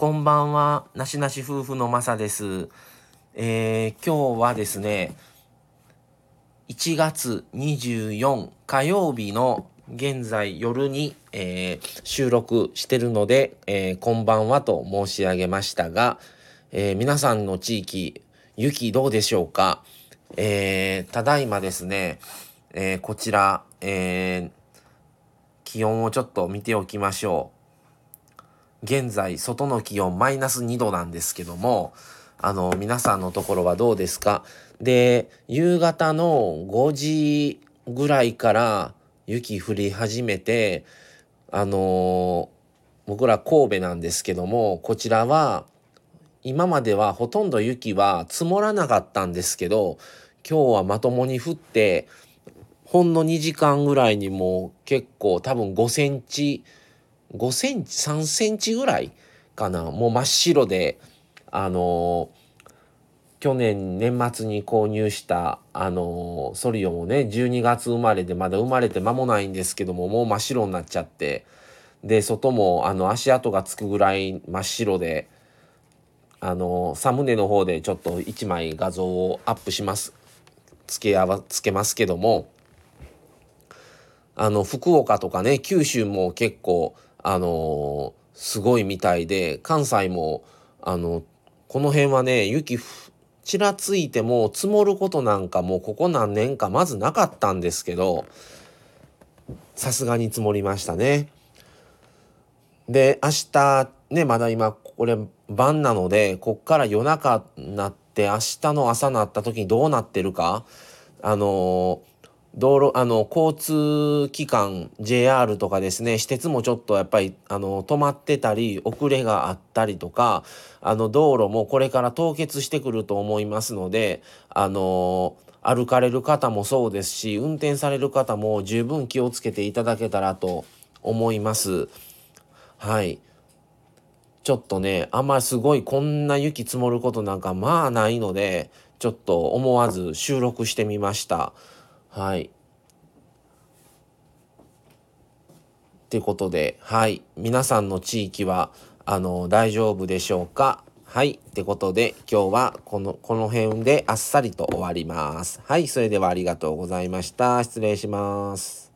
こんばんは、なしなし夫婦のまさです。えー、今日はですね、1月24火曜日の現在夜に、えー、収録してるので、えー、こんばんはと申し上げましたが、え、皆さんの地域、雪どうでしょうか？え、ただいまですね、え、こちら、え、気温をちょっと見ておきましょう。現在、外の気温マイナス2度なんですけども、あの、皆さんのところはどうですか？で、夕方の5時ぐらいから雪降り始めて、あの僕ら神戸なんですけども、こちらは、今まではほとんど雪は積もらなかったんですけど、今日はまともに降って、ほんの2時間ぐらいにも結構多分5センチ5センチ3センチぐらいかな。もう真っ白であの去年年末に購入したあのソリオもね12月生まれでまだ生まれて間もないんですけどももう真っ白になっちゃって。で外もあの足跡がつくぐらい真っ白であのサムネの方でちょっと1枚画像をアップします。つけ合わつけますけどもあの、福岡とかね、九州も結構、あの、すごいみたいで、関西も、あの、この辺はね、雪ちらついても積もることなんかもうここ何年かまずなかったんですけど、さすがに積もりましたね。で、明日、ね、まだ今、これ晩なので、こっから夜中なって、明日の朝なった時にどうなってるか、あのー道路、あの、交通機関、JR とかですね、私鉄もちょっとやっぱり、あの、止まってたり、遅れがあったりとか、あの、道路もこれから凍結してくると思いますので、あの、歩かれる方もそうですし、運転される方も十分気をつけていただけたらと思います。はい。ちょっとね、あんますごいこんな雪積もることなんかまあないので、ちょっと思わず収録してみました。はい。ってことで、はい。皆さんの地域は、あの、大丈夫でしょうか？はい。ってことで、今日はこの、この辺であっさりと終わります。はい。それではありがとうございました。失礼します。